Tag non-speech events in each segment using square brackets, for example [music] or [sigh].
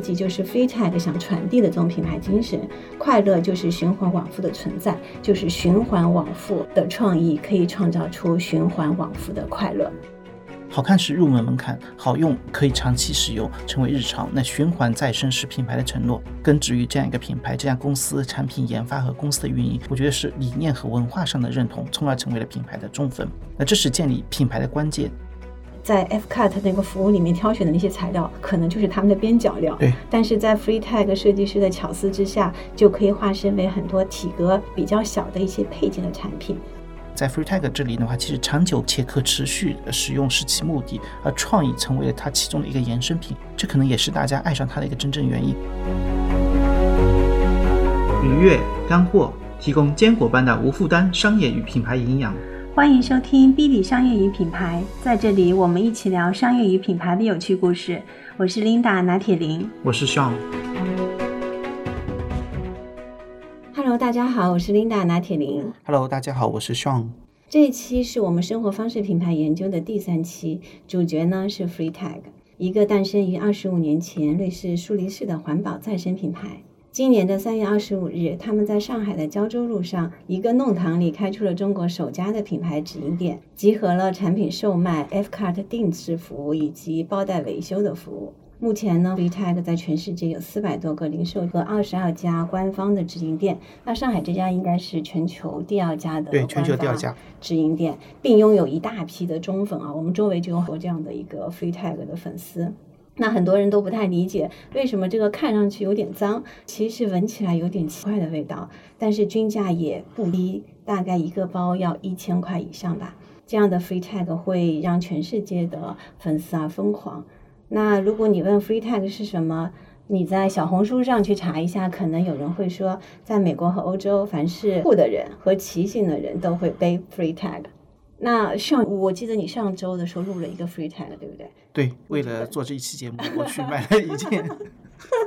这种强烈的感官刺激，就是 Freetag 想传递的这种品牌精神。快乐就是循环往复的存在，就是循环往复的创意可以创造出循环往复的快乐。好看是入门门槛，好用可以长期使用，成为日常。那循环再生是品牌的承诺，根植于这样一个品牌、这家公司产品研发和公司的运营。我觉得是理念和文化上的认同，从而成为了品牌的忠粉。那这是建立品牌的关键。在 F-Cut 那个服务里面挑选的那些材料，可能就是他们的边角料。对。但是在 Freetag 设计师的巧思之下，就可以化身为很多体格比较小的一些配件的产品。在 Freetag 这里的话，其实长久且可持续使用是其目的，而创意成为了它其中的一个衍生品，这可能也是大家爱上它的一个真正原因。愉悦干货，提供坚果般的无负担商业与品牌营养。欢迎收听 B 里商业与品牌，在这里我们一起聊商业与品牌的有趣故事。我是 Linda 拿铁林，我是 Sean。Hello，大家好，我是 Linda 拿铁林。Hello，大家好，我是 Sean。这一期是我们生活方式品牌研究的第三期，主角呢是 Freetag，一个诞生于二十五年前瑞士苏黎世的环保再生品牌。今年的三月二十五日，他们在上海的胶州路上一个弄堂里开出了中国首家的品牌直营店，集合了产品售卖、F-Cart 定制服务以及包袋维修的服务。目前呢，Freetag 在全世界有四百多个零售和二十二家官方的直营店。那上海这家应该是全球第二家的对全球第二家直营店，并拥有一大批的忠粉啊。我们周围就有这样的一个 Freetag 的粉丝。那很多人都不太理解，为什么这个看上去有点脏，其实闻起来有点奇怪的味道，但是均价也不低，大概一个包要一千块以上吧。这样的 Freetag 会让全世界的粉丝啊疯狂。那如果你问 Freetag 是什么，你在小红书上去查一下，可能有人会说，在美国和欧洲，凡是酷的人和骑行的人都会背 Freetag。那上我记得你上周的时候录了一个 free time，对不对？对，为了做这一期节目，我去 [laughs] 买了一件。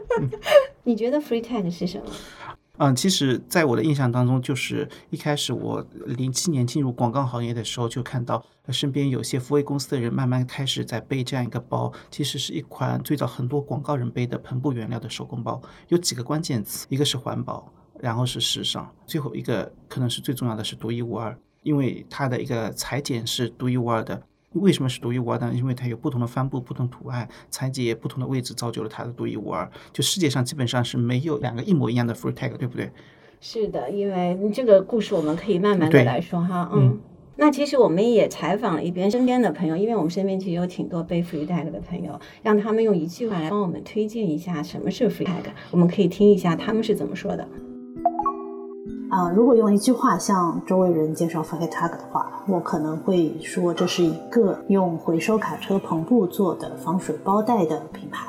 [laughs] 你觉得 free time 是什么？[laughs] 嗯，其实，在我的印象当中，就是一开始我零七年进入广告行业的时候，就看到身边有些福威公司的人慢慢开始在背这样一个包，其实是一款最早很多广告人背的篷布原料的手工包。有几个关键词，一个是环保，然后是时尚，最后一个可能是最重要的是独一无二，因为它的一个裁剪是独一无二的。为什么是独一无二呢？因为它有不同的帆布、不同图案、裁剪不同的位置，造就了它的独一无二。就世界上基本上是没有两个一模一样的 Freetag，对不对？是的，因为这个故事我们可以慢慢的来说哈。嗯，那其实我们也采访了一边身边的朋友，因为我们身边其实有挺多背 Freetag 的朋友，让他们用一句话来帮我们推荐一下什么是 Freetag。我们可以听一下他们是怎么说的。啊，如果用一句话向周围人介绍 Freetag 的话，我可能会说这是一个用回收卡车篷布做的防水包袋的品牌。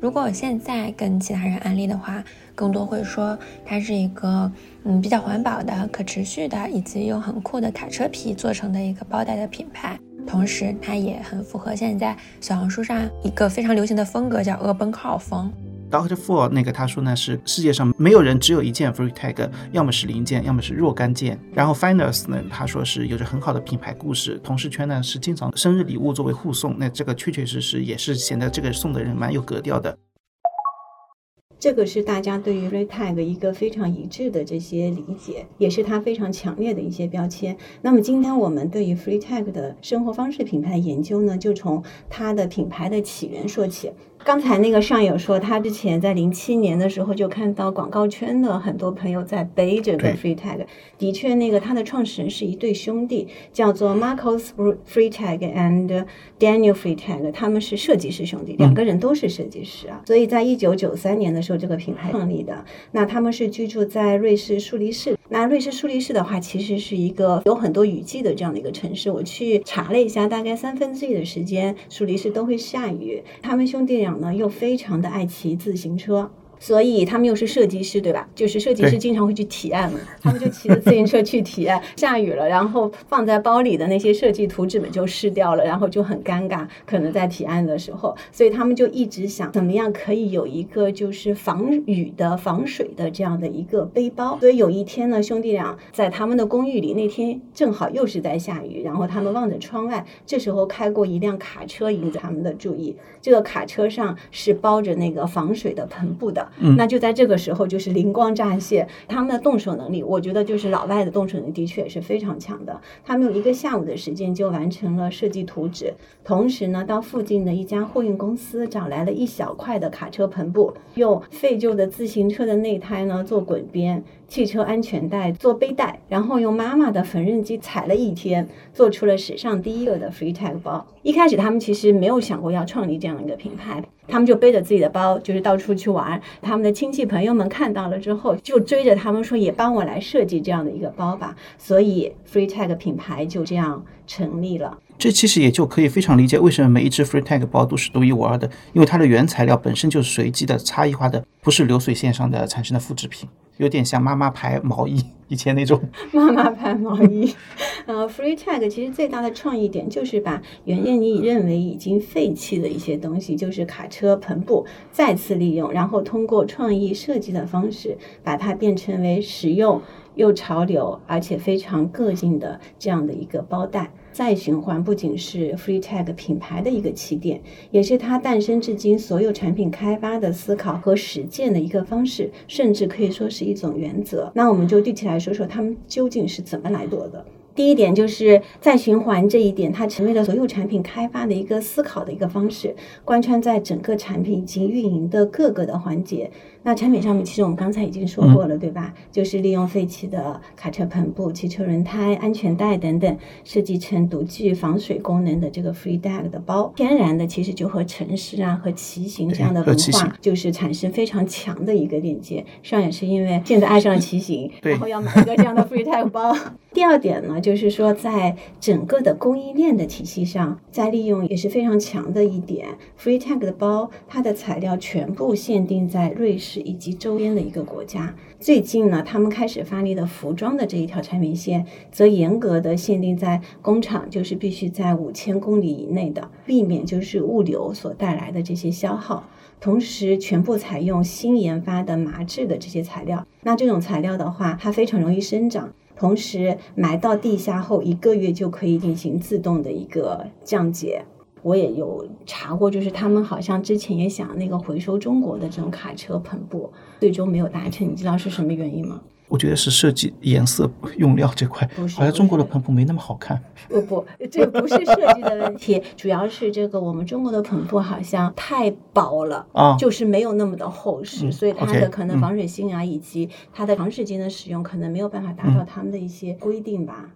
如果我现在跟其他人安利的话，更多会说它是一个嗯比较环保的、可持续的，以及用很酷的卡车皮做成的一个包袋的品牌。同时，它也很符合现在小红书上一个非常流行的风格，叫“恶奔靠风”。Doctor Four 那个他说呢是世界上没有人只有一件 Freetag，要么是零件，要么是若干件。然后 Finers 呢他说是有着很好的品牌故事，同事圈呢是经常生日礼物作为互送，那这个确确实实也是显得这个送的人蛮有格调的。这个是大家对于 Freetag 一个非常一致的这些理解，也是它非常强烈的一些标签。那么今天我们对于 Freetag 的生活方式品牌研究呢，就从它的品牌的起源说起。刚才那个上友说，他之前在零七年的时候就看到广告圈的很多朋友在背这个 Freetag。的确，那个他的创始人是一对兄弟，叫做 Marcos Freetag and Daniel Freetag，他们是设计师兄弟，两个人都是设计师啊。所以在一九九三年的时候，这个品牌创立的。那他们是居住在瑞士苏黎世。那瑞士苏黎世的话，其实是一个有很多雨季的这样的一个城市。我去查了一下，大概三分之一的时间，苏黎世都会下雨。他们兄弟俩。呢，又非常的爱骑自行车，所以他们又是设计师，对吧？就是设计师经常会去提案嘛，他们就骑着自行车去提案，下雨了，然后放在包里的那些设计图纸们就湿掉了，然后就很尴尬，可能在提案的时候，所以他们就一直想怎么样可以有一个就是防雨的、防水的这样的一个背包。所以有一天呢，兄弟俩在他们的公寓里，那天正好又是在下雨，然后他们望着窗外，这时候开过一辆卡车，引起他们的注意。这个卡车上是包着那个防水的篷布的，那就在这个时候就是灵光乍现，他们的动手能力，我觉得就是老外的动手能力的确是非常强的。他们用一个下午的时间就完成了设计图纸，同时呢，到附近的一家货运公司找来了一小块的卡车篷布，用废旧的自行车的内胎呢做滚边，汽车安全带做背带，然后用妈妈的缝纫机踩了一天，做出了史上第一个的 Free Tag 包。一开始他们其实没有想过要创立这样一个品牌，他们就背着自己的包，就是到处去玩。他们的亲戚朋友们看到了之后，就追着他们说，也帮我来设计这样的一个包吧。所以 Free Tag 品牌就这样成立了。这其实也就可以非常理解为什么每一只 Free Tag 包都是独一无二的，因为它的原材料本身就是随机的、差异化的，不是流水线上的产生的复制品，有点像妈妈牌毛衣 [laughs] 以前那种。妈妈牌毛衣，[laughs] 呃，Free Tag 其实最大的创意点就是把原先你认为已经废弃的一些东西，就是卡车篷布，再次利用，然后通过创意设计的方式，把它变成为实用又潮流，而且非常个性的这样的一个包带。再循环不仅是 Free Tag 品牌的一个起点，也是它诞生至今所有产品开发的思考和实践的一个方式，甚至可以说是一种原则。那我们就具体来说说他们究竟是怎么来做的。第一点就是再循环这一点，它成为了所有产品开发的一个思考的一个方式，贯穿在整个产品以及运营的各个的环节。那产品上面，其实我们刚才已经说过了，对吧？就是利用废弃的卡车篷布、汽车轮胎、安全带等等，设计成独具防水功能的这个 Free Tag 的包。天然的，其实就和城市啊、和骑行这样的文化，就是产生非常强的一个链接。上也是因为现在爱上了骑行，然后要买一个这样的 Free Tag 包。[laughs] 第二点呢，就是说在整个的供应链的体系上，再利用也是非常强的一点。Free Tag 的包，它的材料全部限定在瑞士以及周边的一个国家。最近呢，他们开始发力的服装的这一条产品线，则严格的限定在工厂，就是必须在五千公里以内的，避免就是物流所带来的这些消耗。同时，全部采用新研发的麻质的这些材料。那这种材料的话，它非常容易生长。同时，埋到地下后一个月就可以进行自动的一个降解。我也有查过，就是他们好像之前也想那个回收中国的这种卡车篷布，最终没有达成。你知道是什么原因吗？我觉得是设计颜色用料这块，好像中国的篷布没那么好看。不不，这个不是设计的问题，主要是这个我们中国的篷布好像太薄了。啊，就是没有那么的厚实，嗯所以它的可能嗯防水性啊，以及它的长时间的使用，可能没有办法达到他们的一些规定吧。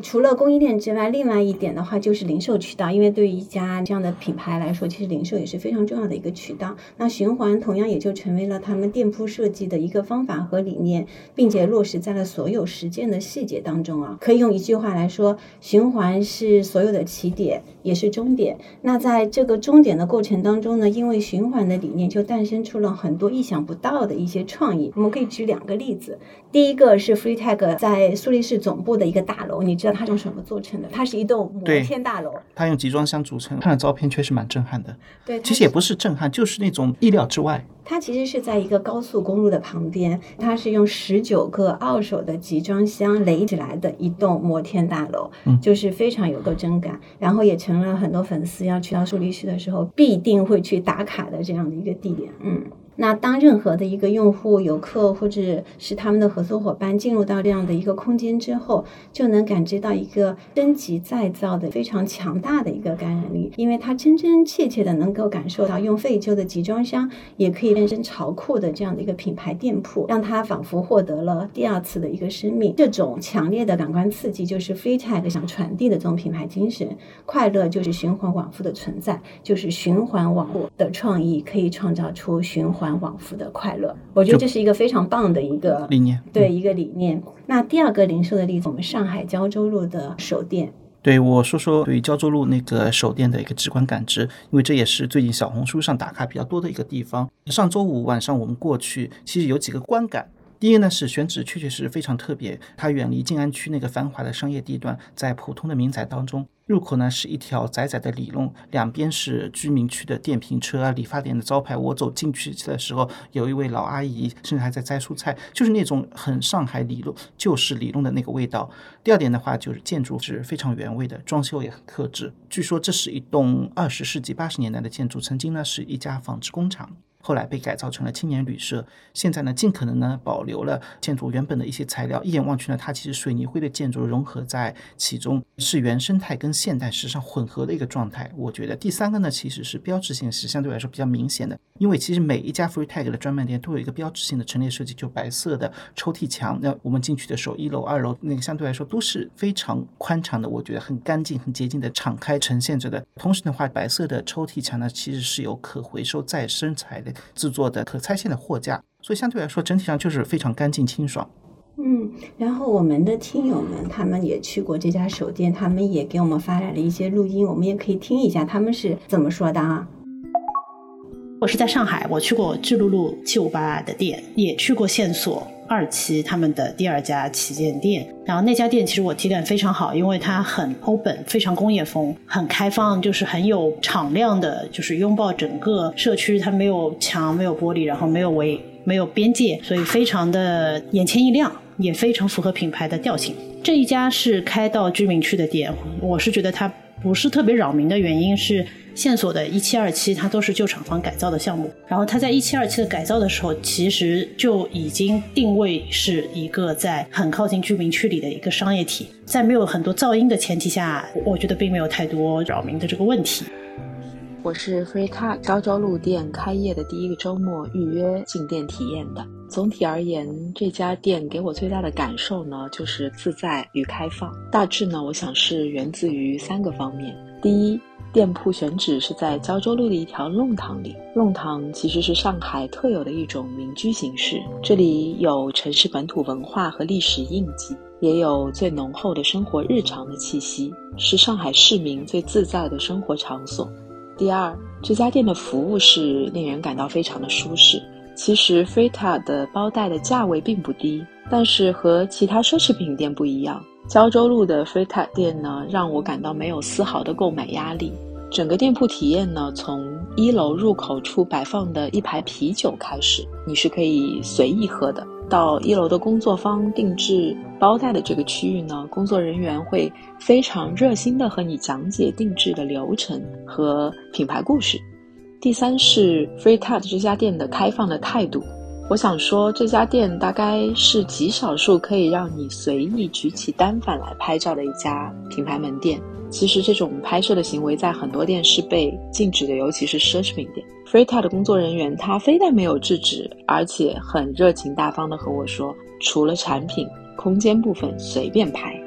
除了供应链之外，另外一点的话就是零售渠道，因为对于一家这样的品牌来说，其实零售也是非常重要的一个渠道。那循环同样也就成为了他们店铺设计的一个方法和理念，并且落实在了所有实践的细节当中啊。可以用一句话来说，循环是所有的起点，也是终点。那在这个终点的过程当中呢，因为循环的理念，就诞生出了很多意想不到的一些创意。我们可以举两个例子，第一个是 Free Tag 在苏黎世总部的一个大楼，你知道它用什么做成的？它是一栋摩天大楼。它用集装箱组成，看了照片确实蛮震撼的。对，其实也不是震撼，就是那种意料之外。它其实是在一个高速公路的旁边，它是用十九个二手的集装箱垒起来的一栋摩天大楼，嗯就是非常有个真感，然后也成了很多粉丝要去到苏黎世的时候必定会去打卡的这样的一个地点，嗯。那当任何的一个用户、游客或者是他们的合作伙伴进入到这样的一个空间之后，就能感知到一个升级再造的非常强大的一个感染力，因为它真真切切的能够感受到用废旧的集装箱也可以变身潮酷的这样的一个品牌店铺，让它仿佛获得了第二次的一个生命。这种强烈的感官刺激，就是 Free Tag 想传递的这种品牌精神。快乐就是循环往复的存在，就是循环往复的创意可以创造出循环往复的快乐。我觉得这是一个非常棒的一个理念对一个理念。那第二个零售的例子，我们上海胶州路的首店。对我说说对于胶州路那个手店的一个直观感知，因为这也是最近小红书上打卡比较多的一个地方。上周五晚上我们过去，其实有几个观感。第一呢是选址确确实实非常特别，它远离静安区那个繁华的商业地段，在普通的民宅当中。入口呢是一条窄窄的里弄，两边是居民区的电瓶车啊、理发店的招牌。我走进去的时候，有一位老阿姨，甚至还在摘蔬菜，就是那种很上海里弄旧式里弄的那个味道。第二点的话，就是建筑是非常原味的，装修也很克制。据说这是一栋二十世纪八十年代的建筑，曾经呢是一家纺织工厂。后来被改造成了青年旅社，现在呢，尽可能呢保留了建筑原本的一些材料。一眼望去呢，它其实水泥灰的建筑融合在其中，是原生态跟现代时尚混合的一个状态。我觉得第三个呢，其实是标志性是相对来说比较明显的，因为其实每一家 Free Tag 的专卖店都有一个标志性的陈列设计，就白色的抽屉墙。那我们进去的时候，一楼、二楼那个相对来说都是非常宽敞的，我觉得很干净、很洁净的敞开呈现着的。同时的话，白色的抽屉墙呢，其实是有可回收再生材的。制作的可拆卸的货架，所以相对来说整体上就是非常干净清爽。嗯，然后我们的听友们他们也去过这家手店，他们也给我们发来了一些录音，我们也可以听一下他们是怎么说的啊。我是在上海，我去过巨鹿路七五八的店，也去过线索。二期他们的第二家旗舰店，然后那家店其实我体感非常好，因为它很欧本，非常工业风，很开放，就是很有敞亮的，就是拥抱整个社区。它没有墙，没有玻璃，然后没有围，没有边界，所以非常的眼前一亮，也非常符合品牌的调性。这一家是开到居民区的店，我是觉得它不是特别扰民的原因是。线索的一期、二期，它都是旧厂房改造的项目。然后它在一期、二期的改造的时候，其实就已经定位是一个在很靠近居民区里的一个商业体，在没有很多噪音的前提下，我觉得并没有太多扰民的这个问题。我是 Free Tag 胶州路店开业的第一个周末预约进店体验的。总体而言，这家店给我最大的感受呢，就是自在与开放。大致呢，我想是源自于三个方面。第一，店铺选址是在胶州路的一条弄堂里。弄堂其实是上海特有的一种民居形式，这里有城市本土文化和历史印记，也有最浓厚的生活日常的气息，是上海市民最自在的生活场所。第二，这家店的服务是令人感到非常的舒适。其实 Frita 的包袋的价位并不低，但是和其他奢侈品店不一样。胶州路的 f r e t a 店呢，让我感到没有丝毫的购买压力。整个店铺体验呢，从一楼入口处摆放的一排啤酒开始，你是可以随意喝的。到一楼的工作坊定制包袋的这个区域呢，工作人员会非常热心的和你讲解定制的流程和品牌故事。第三是 Free Cut 这家店的开放的态度。我想说，这家店大概是极少数可以让你随意举起单反来拍照的一家品牌门店。其实这种拍摄的行为在很多店是被禁止的，尤其是奢侈品店。Freeta 的工作人员他非但没有制止，而且很热情大方的和我说，除了产品，空间部分随便拍。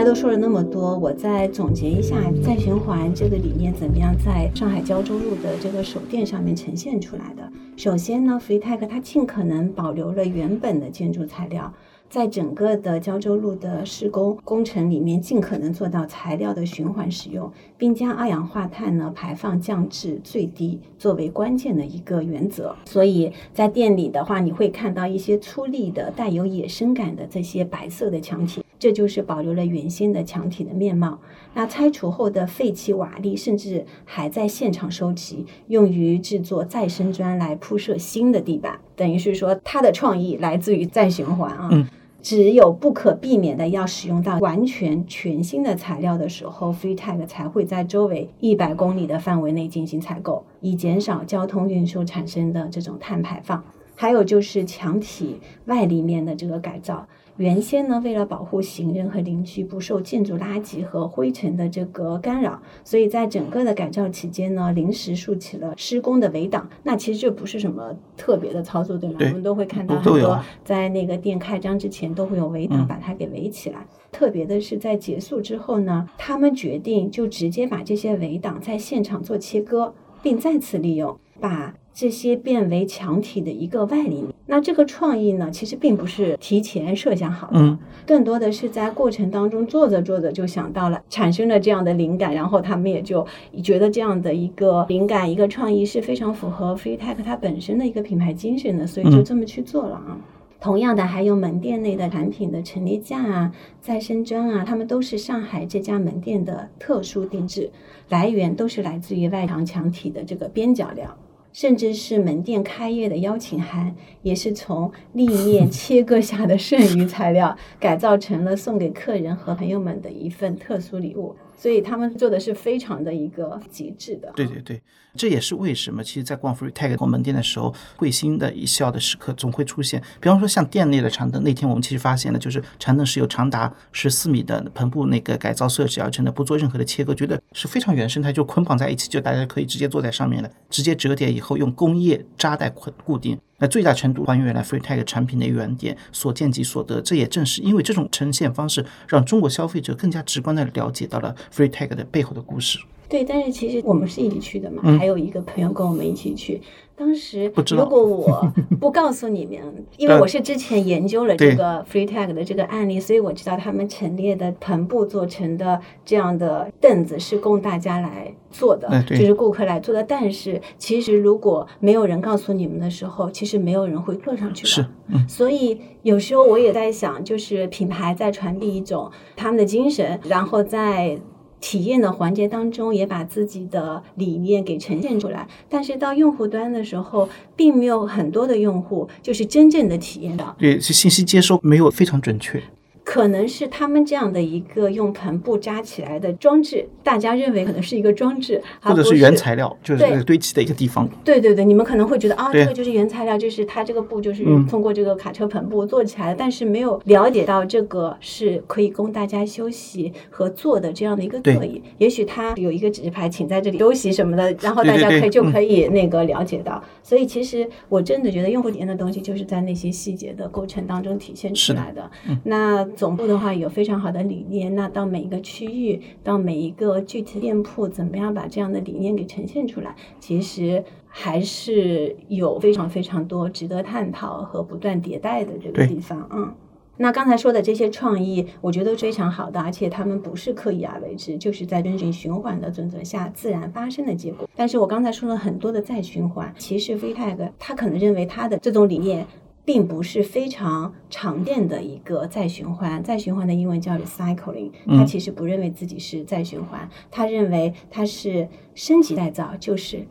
大家都说了那么多，我再总结一下再循环这个理念怎么样在上海胶州路的这个手店上面呈现出来的。首先呢，FreeTech 它尽可能保留了原本的建筑材料，在整个的胶州路的施工工程里面，尽可能做到材料的循环使用，并将二氧化碳呢排放降至最低作为关键的一个原则。所以在店里的话，你会看到一些粗粝的、带有野生感的这些白色的墙体。这就是保留了原先的墙体的面貌。那拆除后的废弃瓦砾，甚至还在现场收集，用于制作再生砖来铺设新的地板。等于是说，它的创意来自于再循环啊。嗯。只有不可避免的要使用到完全全新的材料的时候，FreeTag 才会在周围一百公里的范围内进行采购，以减少交通运输产生的这种碳排放。还有就是墙体外立面的这个改造。原先呢，为了保护行人和邻居不受建筑垃圾和灰尘的这个干扰，所以在整个的改造期间呢，临时竖起了施工的围挡。那其实这不是什么特别的操作，对吗？我们都会看到很多在那个店开张之前都会有围挡把它给围起来。特别的是在结束之后呢，他们决定就直接把这些围挡在现场做切割，并再次利用。把这些变为墙体的一个外立面。那这个创意呢，其实并不是提前设想好的，嗯更多的是在过程当中做着做着就想到了，产生了这样的灵感，然后他们也就觉得这样的一个灵感、一个创意是非常符合 Free Tech 它本身的一个品牌精神的，所以就这么去做了啊。同样的，还有门店内的产品的陈列架啊、再生砖啊，它们都是上海这家门店的特殊定制，来源都是来自于外墙墙体的这个边角料。甚至是门店开业的邀请函，也是从立面 [laughs] 切割下的剩余材料改造成了送给客人和朋友们的一份特殊礼物。所以他们做的是非常的一个极致的。对对对，这也是为什么，其实，在逛 Free Tag 门店的时候，会心的一笑的时刻总会出现。比方说，像店内的长凳，那天我们其实发现了，就是长凳是由长达十四米的篷布那个改造设计而成的，不做任何的切割，觉得是非常原生态，就捆绑在一起，就大家可以直接坐在上面了，直接折叠以后用工业扎带捆固定。那最大程度还原了 Free Tag 产品的原点，所见即所得。这也正是因为这种呈现方式，让中国消费者更加直观的了解到了 Free Tag 的背后的故事。对，但是其实我们是一起去的嘛，嗯还有一个朋友跟我们一起去。当时如果我不告诉你们，[laughs] 因为我是之前研究了这个 Free Tag 的这个案例，所以我知道他们陈列的篷布做成的这样的凳子是供大家来坐的，哎就是顾客来坐的。但是其实如果没有人告诉你们的时候，其实没有人会坐上去的。是，嗯，所以有时候我也在想，就是品牌在传递一种他们的精神，然后在体验的环节当中也把自己的理念给呈现出来。但是到用户端的时候，并没有很多的用户就是真正的体验到。对，是信息接收没有非常准确。可能是他们这样的一个用篷布扎起来的装置，大家认为可能是一个装置，或者是原材料，就是那个堆砌的一个地方。对对对，你们可能会觉得啊，这个就是原材料，就是它这个布就是嗯通过这个卡车篷布做起来的，但是没有了解到这个是可以供大家休息和坐的这样的一个座椅。也许它有一个指示牌，请在这里休息什么的，然后大家可以就嗯可以那个了解到。所以其实我真的觉得用户体验的东西就是在那些细节的过程当中体现出来的。那总部的话有非常好的理念，那到每一个区域，到每一个具体店铺，怎么样把这样的理念给呈现出来？其实还是有非常非常多值得探讨和不断迭代的这个地方。嗯。那刚才说的这些创意，我觉得非常好的，而且他们不是刻意而为之，就是在遵循循环的准则下自然发生的结果。但是我刚才说了很多的再循环，其实 FreeTag 他可能认为他的这种理念并不是非常常见的一个再循环。再循环的英文叫 recycling，他嗯其实不认为自己是再循环，他认为他是升级再造，就是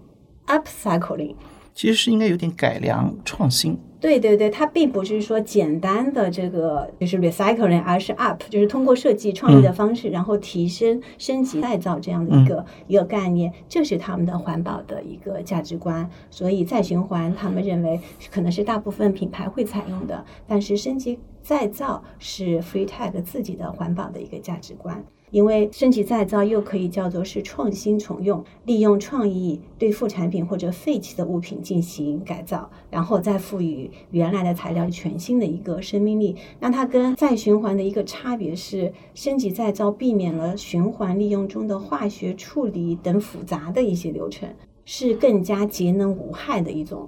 upcycling。其实是应该有点改良创新。对对对，它并不是说简单的这个就是 recycling，而是 up，就是通过设计创意的方式，然后提升、升级、再造这样的一个、一个概念，这是他们的环保的一个价值观。所以再循环，他们认为可能是大部分品牌会采用的，但是升级再造是 Free Tag 自己的环保的一个价值观。因为升级再造又可以叫做是创新重用，利用创意对副产品或者废弃的物品进行改造，然后再赋予原来的材料全新的一个生命力。那它跟再循环的一个差别是，升级再造避免了循环利用中的化学处理等复杂的一些流程，是更加节能无害的一种。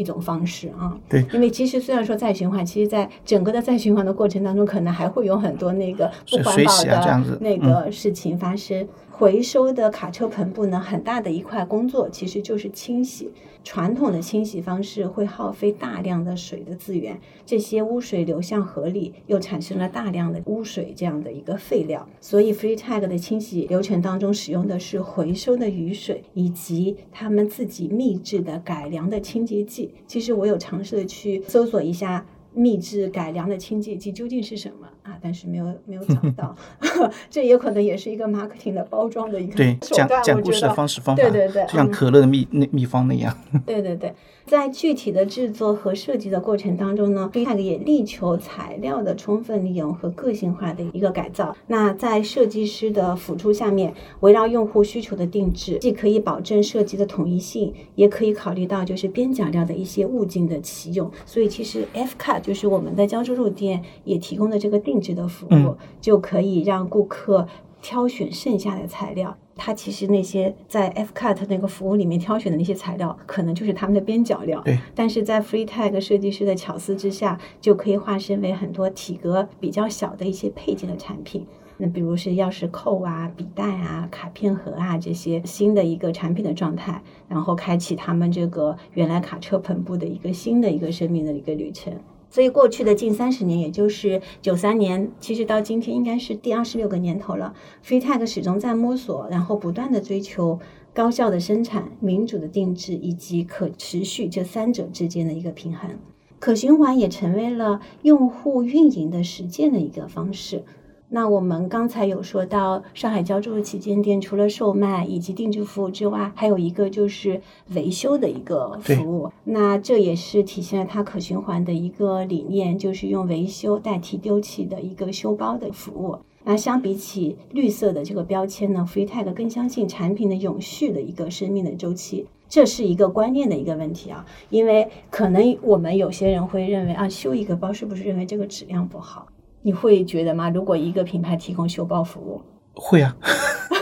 一种方式啊，对。因为其实虽然说再循环，其实在整个的再循环的过程当中，可能还会有很多那个不环保的那个事情发生。回收的卡车篷布呢，很大的一块工作其实就是清洗。传统的清洗方式会耗费大量的水的资源，这些污水流向河里，又产生了大量的污水这样的一个废料。所以 Free Tag 的清洗流程当中使用的是回收的雨水，以及他们自己秘制的改良的清洁剂。其实我有尝试的去搜索一下。秘制改良的清洁剂究竟是什么啊？但是没有没有找到，[laughs] 这也可能也是一个 marketing 的包装的一个对，讲。讲故事的方式方法，对对对就像嗯可乐的秘那秘方那样。[laughs] 对对对，在具体的制作和设计的过程当中呢 f e e Tag 也力求材料的充分利用和个性化的一个改造。那在设计师的辅助下面，围绕用户需求的定制，既可以保证设计的统一性，也可以考虑到就是边角料的一些物件的启用。所以其实 F Cut 就是我们的胶州路店也提供的这个定制的服务，嗯就可以让顾客。挑选剩下的材料。它其实那些在 F Cut 那个服务里面挑选的那些材料，可能就是他们的边角料。对。但是在 Free Tag 设计师的巧思之下，就可以化身为很多体格比较小的一些配件的产品。那比如是钥匙扣啊、笔袋啊、卡片盒啊这些新的一个产品的状态，然后开启他们这个原来卡车篷布的一个新的一个生命的一个旅程。所以过去的近三十年，也就是九三年，其实到今天应该是第二十六个年头了。Free Tag 始终在摸索，然后不断的追求高效的生产、民主的定制以及可持续这三者之间的一个平衡。可循环也成为了用户运营的实践的一个方式。那我们刚才有说到上海胶州旗舰店，除了售卖以及定制服务之外，还有一个就是维修的一个服务。那这也是体现了它可循环的一个理念，就是用维修代替丢弃的一个修包的服务。那相比起绿色的这个标签呢，Free Tag 更相信产品的永续的一个生命的周期，这是一个观念的一个问题啊。因为可能我们有些人会认为啊，修一个包是不是认为这个质量不好？你会觉得吗？如果一个品牌提供修包服务，会啊，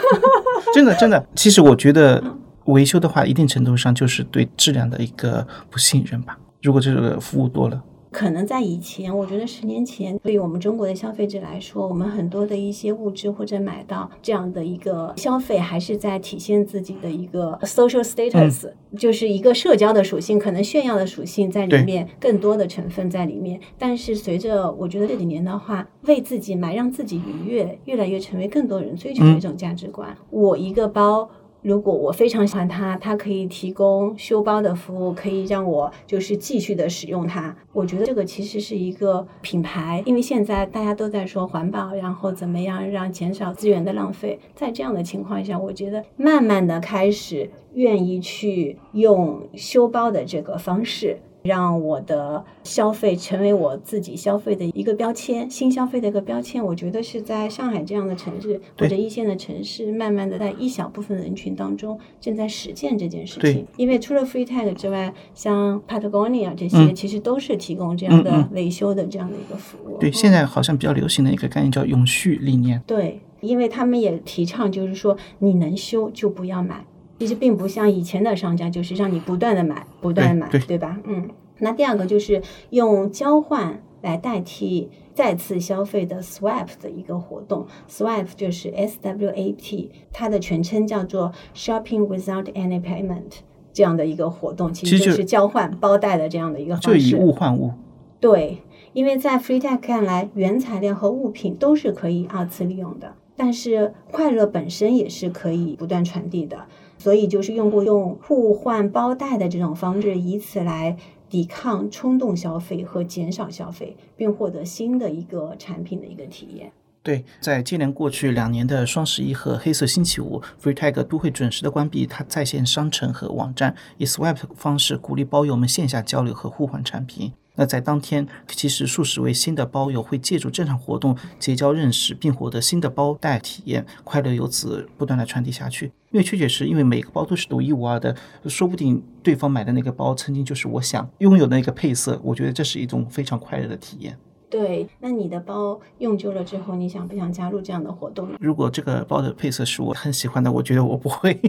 [laughs] 真的真的。其实我觉得维修的话，一定程度上就是对质量的一个不信任吧。如果这个服务多了。可能在以前，我觉得十年前，对于我们中国的消费者来说，我们很多的一些物质或者买到这样的一个消费，还是在体现自己的一个 social status，就是一个社交的属性，可能炫耀的属性在里面，更多的成分在里面。但是随着我觉得这几年的话，为自己买，让自己愉悦，越来越成为更多人追求的一种价值观。我一个包。如果我非常喜欢它，它可以提供修包的服务，可以让我就是继续的使用它。我觉得这个其实是一个品牌，因为现在大家都在说环保，然后怎么样让减少资源的浪费。在这样的情况下，我觉得慢慢的开始愿意去用修包的这个方式。让我的消费成为我自己消费的一个标签，新消费的一个标签。我觉得是在上海这样的城市或者一线的城市，慢慢的在一小部分人群当中正在实践这件事情。因为除了 Free Tag 之外，像 Patagonia 这些，其实都是提供这样的维修的这样的一个服务。对，现在好像比较流行的一个概念叫永续理念。对，因为他们也提倡，就是说你能修就不要买。其实并不像以前的商家，就是让你不断的买，不断的买，对吧？嗯。那第二个就是用交换来代替再次消费的 swap 的一个活动，swap 就是 S W A P，它的全称叫做 shopping without any payment 这样的一个活动，其实就是交换包带的这样的一个方式。就以物换物。对，因为在 Free Tech 看来，原材料和物品都是可以二次利用的，但是快乐本身也是可以不断传递的，所以就是用过用互换包袋的这种方式，以此来。抵抗冲动消费和减少消费，并获得新的一个产品的一个体验。对，在接连过去两年的双十一和黑色星期五，Free Tag 都会准时的关闭它在线商城和网站，以 Swap 方式鼓励包友们线下交流和互换产品。那在当天，其实数十位新的包友会借助这场活动结交认识，并获得新的包袋体验，快乐由此不断的传递下去。因为确确实，因为每个包都是独一无二的，说不定对方买的那个包曾经就是我想拥有的那个配色。我觉得这是一种非常快乐的体验。对，那你的包用旧了之后，你想不想加入这样的活动？如果这个包的配色是我很喜欢的，我觉得我不会。[laughs]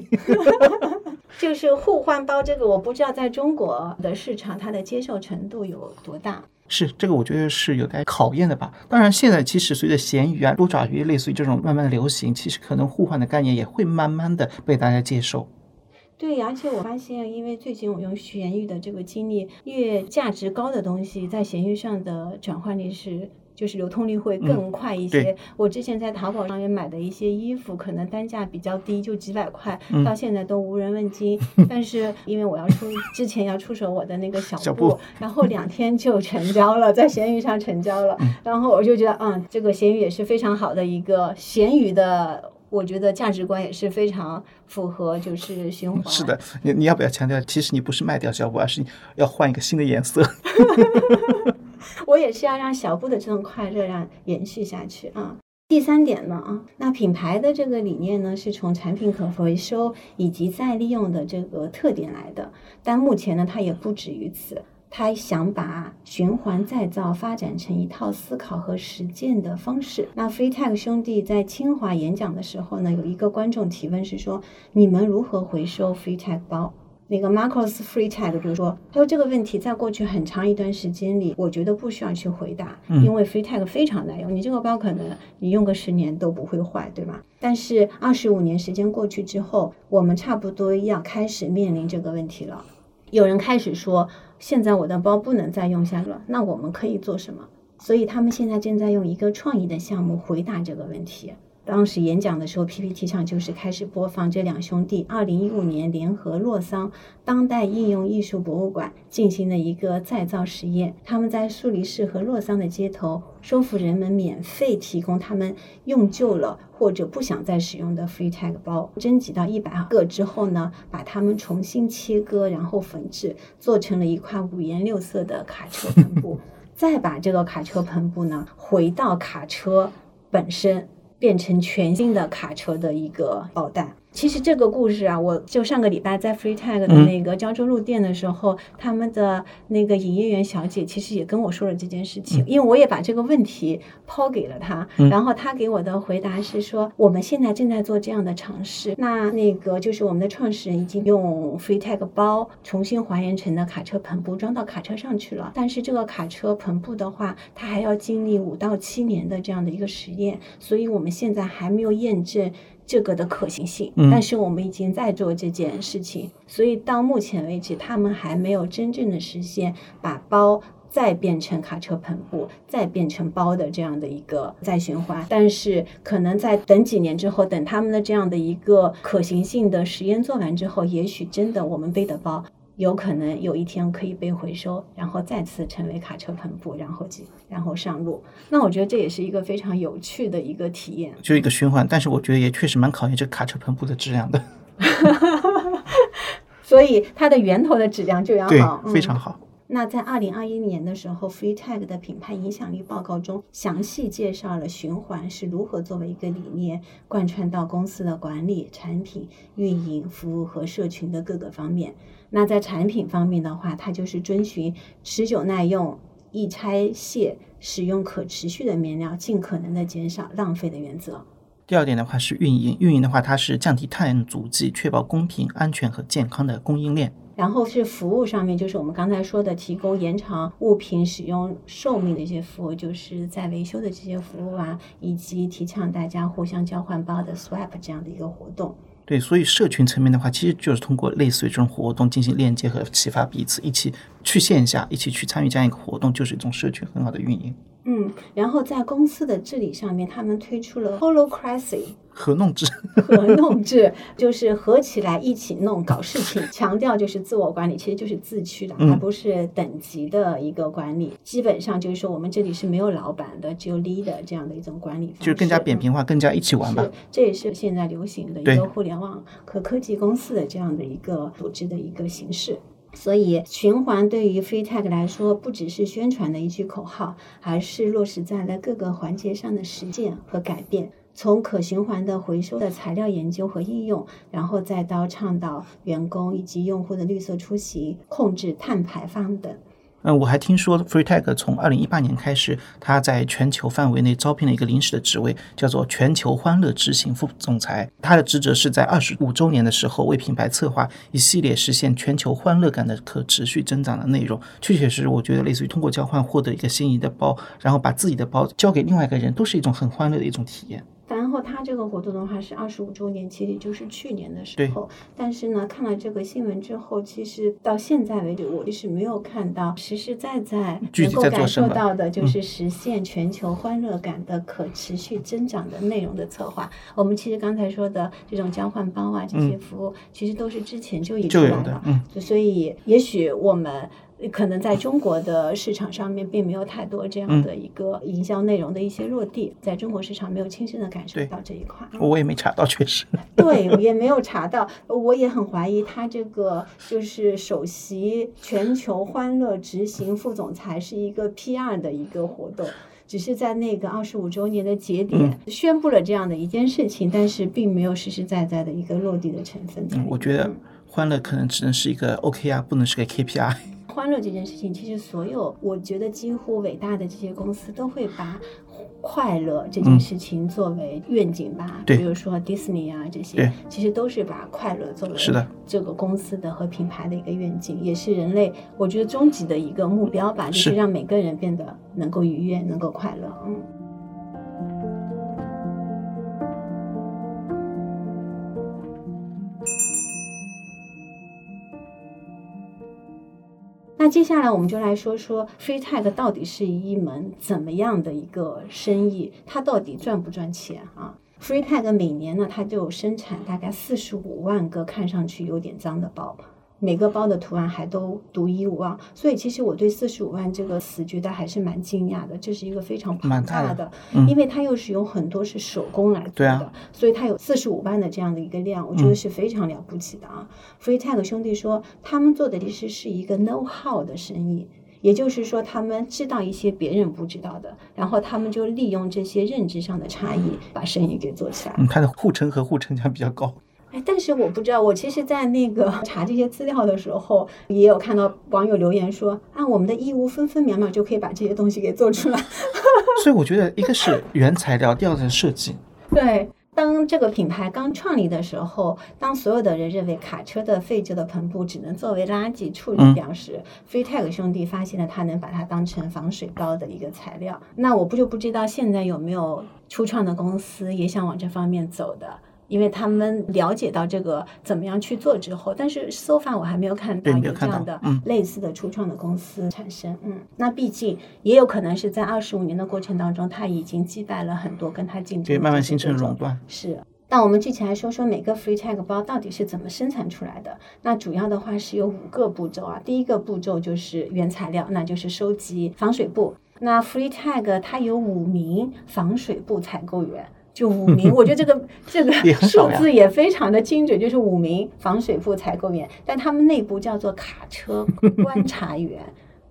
就是互换包这个，我不知道在中国的市场它的接受程度有多大。是这个，我觉得是有待考验的吧。当然，现在其实随着闲鱼啊、多爪鱼类似于这种慢慢的流行，其实可能互换的概念也会慢慢的被大家接受。对，而且我发现，因为最近我用闲鱼的这个经历，越价值高的东西在闲鱼上的转换率是。就是流通率会更快一些。我之前在淘宝上面买的一些衣服，可能单价比较低，就几百块，到现在都无人问津。[laughs] 但是因为我要出之前要出手我的那个小布，然后两天就成交了，在闲鱼上成交了。然后我就觉得，嗯，这个闲鱼也是非常好的一个闲鱼的，我觉得价值观也是非常符合，就是循环。是的，你你要不要强调，其实你不是卖掉小布，而是要换一个新的颜色。[laughs] 我也是要让小布的这种快乐让延续下去啊。第三点呢啊，那品牌的这个理念呢，是从产品可回收以及再利用的这个特点来的。但目前呢，它也不止于此。他想把循环再造发展成一套思考和实践的方式。那 FreeTag 兄弟在清华演讲的时候呢，有一个观众提问是说：你们如何回收 FreeTag 包？那个 Marcos FreeTag 就说，他说这个问题在过去很长一段时间里，我觉得不需要去回答，因为 FreeTag 非常耐用，你这个包可能你用个十年都不会坏，对吧？但是二十五年时间过去之后，我们差不多要开始面临这个问题了。有人开始说，现在我的包不能再用下了，那我们可以做什么？所以他们现在正在用一个创意的项目回答这个问题。当时演讲的时候，PPT 上就是开始播放这两兄弟二零一五年联合洛桑当代应用艺术博物馆进行的一个再造实验。他们在苏黎世和洛桑的街头，说服人们免费提供他们用旧了或者不想再使用的 FreeTag 包，征集到一百个之后呢，把它们重新切割，然后缝制，做成了一块五颜六色的卡车篷布，再把这个卡车篷布呢回到卡车本身。变成全新的卡车的一个爆弹。其实这个故事啊，我就上个礼拜在 FreeTag 的那个胶州路店的时候，他们的那个营业员小姐其实也跟我说了这件事情，因为我也把这个问题抛给了他，然后他给我的回答是说，我们现在正在做这样的尝试。那那个就是我们的创始人已经用 FreeTag 包重新还原成的卡车篷布装到卡车上去了，但是这个卡车篷布的话，它还要经历五到七年的这样的一个实验，所以我们现在还没有验证。这个的可行性，但是我们已经在做这件事情，所以到目前为止，他们还没有真正的实现把包再变成卡车篷布，再变成包的这样的一个再循环。但是可能在等几年之后，等他们的这样的一个可行性的实验做完之后，也许真的我们背的包。有可能有一天可以被回收，然后再次成为卡车篷布，然后进，然后上路。那我觉得这也是一个非常有趣的一个体验，就一个循环。但是我觉得也确实蛮考验这卡车篷布的质量的。[laughs] 所以它的源头的质量就要好，非常好。那在二零二一年的时候，FreeTag 的品牌影响力报告中详细介绍了循环是如何作为一个理念贯穿到公司的管理、产品运营、服务和社群的各个方面。那在产品方面的话，它就是遵循持久耐用、易拆卸、使用可持续的面料，尽可能的减少浪费的原则。第二点的话是运营，运营的话它是降低碳足迹，确保公平、安全和健康的供应链。然后是服务上面，就是我们刚才说的提供延长物品使用寿命的一些服务，就是在维修的这些服务啊，以及提倡大家互相交换包的 swap 这样的一个活动。对，所以社群层面的话，其实就是通过类似于这种活动进行链接和启发彼此，一起去线下，一起去参与这样一个活动，就是一种社群很好的运营。嗯，然后在公司的治理上面，他们推出了 Holocracy 合弄制，[laughs] 合弄制就是合起来一起弄搞事情，强调就是自我管理，其实就是自驱的，而不是等级的一个管理。基本上就是说，我们这里是没有老板的，只有 leader 这样的一种管理方式，就是更加扁平化，更加一起玩吧。这也是现在流行的一个互联网和科技公司的这样的一个组织的一个形式。所以，循环对于 FreeTag 来说，不只是宣传的一句口号，而是落实在了各个环节上的实践和改变。从可循环的回收的材料研究和应用，然后再到倡导员工以及用户的绿色出行、控制碳排放等。嗯，我还听说 FreeTag 从二零一八年开始，他在全球范围内招聘了一个临时的职位，叫做全球欢乐执行副总裁。他的职责是在二十五周年的时候，为品牌策划一系列实现全球欢乐感的可持续增长的内容。确确实实，我觉得类似于通过交换获得一个心仪的包，然后把自己的包交给另外一个人，都是一种很欢乐的一种体验。然后他这个活动的话是二十五周年，其实就是去年的时候。但是呢，看了这个新闻之后，其实到现在为止，我就是没有看到实实在在能够感受到的，就是实现全球欢乐感的可持续增长的内容的策划。我们其实刚才说的这种交换包啊，这些服务，其实都是之前就已经出来了。嗯，所以也许我们。可能在中国的市场上面，并没有太多这样的一个营销内容的一些落地，在中国市场没有亲身的感受到这一块。我也没查到，确实。[laughs] 对，也没有查到。我也很怀疑，他这个就是首席全球欢乐执行副总裁是一个 PR 的一个活动，只是在那个二十五周年的节点宣布了这样的一件事情，但是并没有实实在在的一个落地的成分。我觉得欢乐可能只能是一个 OKR，不能是个 KPI。欢乐这件事情，其实所有我觉得几乎伟大的这些公司都会把快乐这件事情作为愿景吧。嗯对比如说迪士尼啊这些，其实都是把快乐作为是的这个公司的和品牌的一个愿景，也是人类我觉得终极的一个目标吧，就是是让每个人变得能够愉悦，能够快乐。嗯。那接下来我们就来说说 Free Tag 到底是一门怎么样的一个生意，它到底赚不赚钱啊？Free Tag 每年呢，它就生产大概四十五万个看上去有点脏的包，每个包的图案还都独一无二，所以其实我对四十五万这个词觉得还是蛮惊讶的，这是一个非常庞蛮大的因为它又是有很多是手工来做的，啊所以它有四十五万的这样的一个量，我觉得是非常了不起的啊。Free Tag 兄弟说，他们做的其实是一个 know how 的生意。也就是说，他们知道一些别人不知道的，然后他们就利用这些认知上的差异，把生意给做起来。嗯，它的护城河护城墙比较高。哎，但是我不知道，我其实，在那个 [laughs] 查这些资料的时候，也有看到网友留言说，啊，我们的义乌分分秒秒就可以把这些东西给做出来。[laughs] 所以我觉得一个是原材料，第二个是设计。对，当这个品牌刚创立的时候，当所有的人认为卡车的废旧的篷布只能作为垃圾处理嗯掉时、f r e e Tag 兄弟发现了它能把它当成防水包的一个材料。那我不就不知道现在有没有初创的公司也想往这方面走的。因为他们了解到这个怎么样去做之后，但是 so far 我还没有看到有这样的类似的初创的公司产生。嗯，那毕竟也有可能是在二十五年的过程当中，他已经击败了很多跟他竞争对，慢慢形成垄断。是。那我们具体来说说每个 Free Tag 包到底是怎么生产出来的？那主要的话是有五个步骤啊。第一个步骤就是原材料，那就是收集防水布。那 Free Tag 它有五名防水布采购员。就五名，我觉得这个 [laughs] 这个数字也非常的精准，就是五名防水布采购员，但他们内部叫做卡车观察员。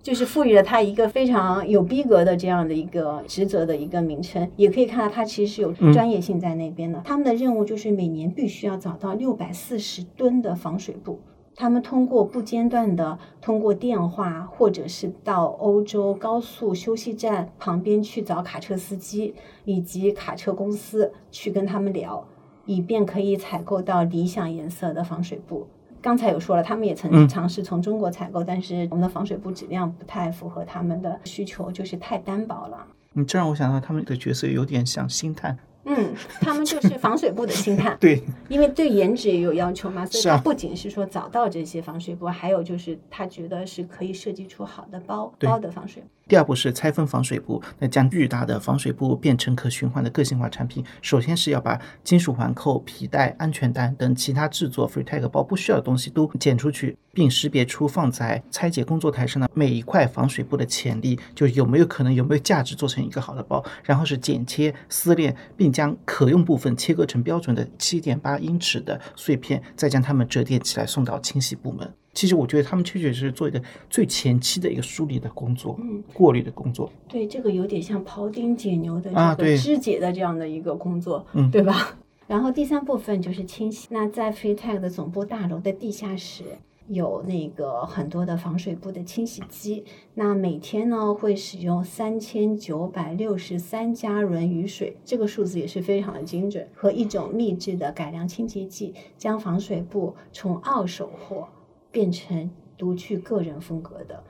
就是赋予了他一个非常有逼格的这样的一个职责的一个名称，也可以看到他其实是有嗯专业性在那边的。他们的任务就是每年必须要找到六百四十吨的防水布。他们通过不间断的通过电话，或者是到欧洲高速休息站旁边去找卡车司机以及卡车公司去跟他们聊，以便可以采购到理想颜色的防水布。刚才有说了，他们也曾嗯尝试从中国采购，但是我们的防水布质量不太符合他们的需求，就是太单薄了。你这让我想到他们的角色有点像星探。嗯，他们就是防水布的星探。[laughs] 对，因为对颜值也有要求嘛，所以他不仅是说找到这些防水布，还有就是他觉得是可以设计出好的包包的防水。第二步是拆分防水布，那将巨大的防水布变成可循环的个性化产品。首先是要把金属环扣、皮带、安全带等其他制作 Free Tag 包不需要的东西都剪出去，并识别出放在拆解工作台上的每一块防水布的潜力，就有没有可能、有没有价值做成一个好的包。然后是剪切、撕裂，并将可用部分切割成标准的七点八英尺的碎片，再将它们折叠起来送到清洗部门。其实我觉得他们确确实实做一个最前期的一个梳理的工作，嗯，过滤的工作。对，这个有点像庖丁解牛的啊对这个肢解的这样的一个工作，嗯对吧？[laughs] 然后第三部分就是清洗。那在 Free Tag 的总部大楼的地下室有那个很多的防水布的清洗机，那每天呢会使用三千九百六十三加仑雨水，这个数字也是非常的精准，和一种秘制的改良清洁剂，将防水布从二手货变成独具个人风格的。